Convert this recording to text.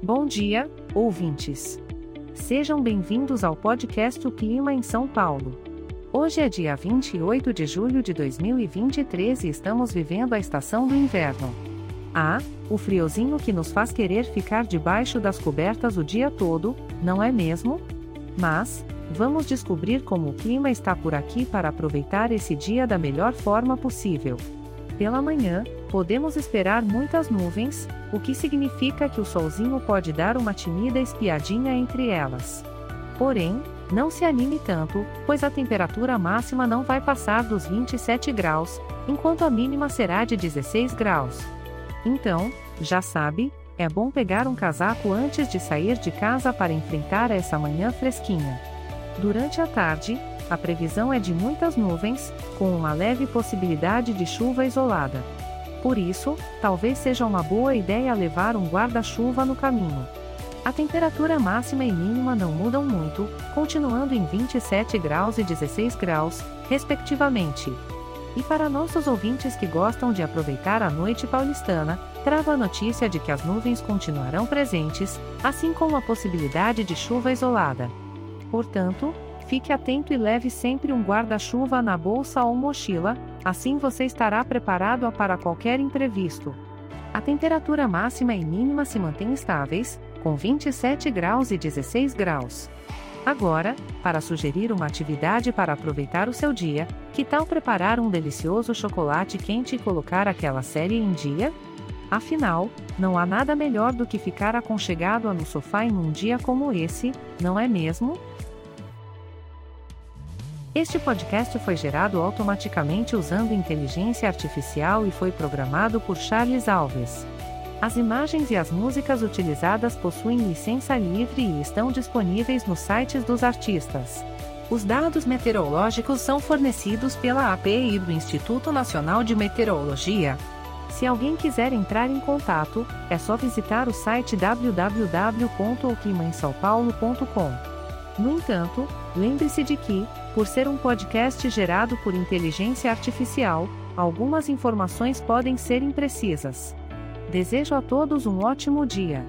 Bom dia, ouvintes. Sejam bem-vindos ao podcast O Clima em São Paulo. Hoje é dia 28 de julho de 2023 e estamos vivendo a estação do inverno. Ah, o friozinho que nos faz querer ficar debaixo das cobertas o dia todo, não é mesmo? Mas, vamos descobrir como o clima está por aqui para aproveitar esse dia da melhor forma possível. Pela manhã, podemos esperar muitas nuvens, o que significa que o solzinho pode dar uma tímida espiadinha entre elas. Porém, não se anime tanto, pois a temperatura máxima não vai passar dos 27 graus, enquanto a mínima será de 16 graus. Então, já sabe, é bom pegar um casaco antes de sair de casa para enfrentar essa manhã fresquinha. Durante a tarde, a previsão é de muitas nuvens, com uma leve possibilidade de chuva isolada. Por isso, talvez seja uma boa ideia levar um guarda-chuva no caminho. A temperatura máxima e mínima não mudam muito, continuando em 27 graus e 16 graus, respectivamente. E para nossos ouvintes que gostam de aproveitar a noite paulistana, trago a notícia de que as nuvens continuarão presentes, assim como a possibilidade de chuva isolada. Portanto, fique atento e leve sempre um guarda-chuva na bolsa ou mochila, assim você estará preparado para qualquer imprevisto. A temperatura máxima e mínima se mantêm estáveis, com 27 graus e 16 graus. Agora, para sugerir uma atividade para aproveitar o seu dia, que tal preparar um delicioso chocolate quente e colocar aquela série em dia? Afinal, não há nada melhor do que ficar aconchegado no sofá em um dia como esse, não é mesmo? Este podcast foi gerado automaticamente usando inteligência artificial e foi programado por Charles Alves. As imagens e as músicas utilizadas possuem licença livre e estão disponíveis nos sites dos artistas. Os dados meteorológicos são fornecidos pela API do Instituto Nacional de Meteorologia. Se alguém quiser entrar em contato, é só visitar o site www.oclimaemsaopaulo.com. No entanto, lembre-se de que, por ser um podcast gerado por inteligência artificial, algumas informações podem ser imprecisas. Desejo a todos um ótimo dia.